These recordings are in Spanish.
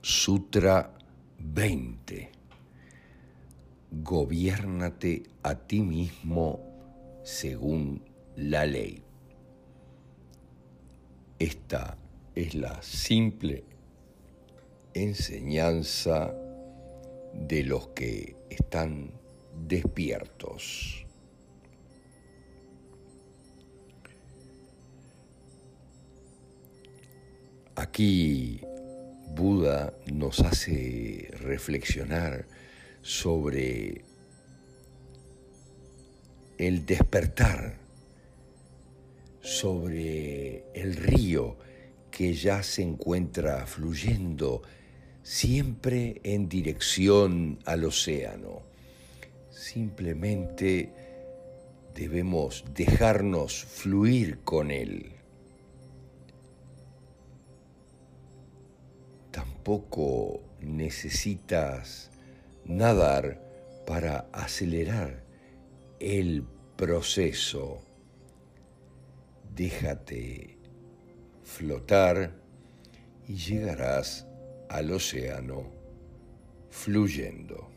Sutra 20. Gobiérnate a ti mismo según la ley. Esta es la simple enseñanza de los que están despiertos. Aquí Buda nos hace reflexionar sobre el despertar, sobre el río que ya se encuentra fluyendo siempre en dirección al océano. Simplemente debemos dejarnos fluir con él. Tampoco necesitas nadar para acelerar el proceso. Déjate flotar y llegarás al océano fluyendo.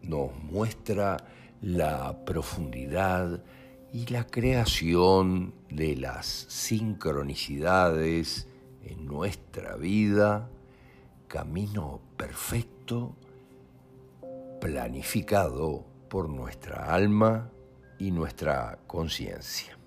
Nos muestra la profundidad y la creación de las sincronicidades en nuestra vida, camino perfecto, planificado por nuestra alma y nuestra conciencia.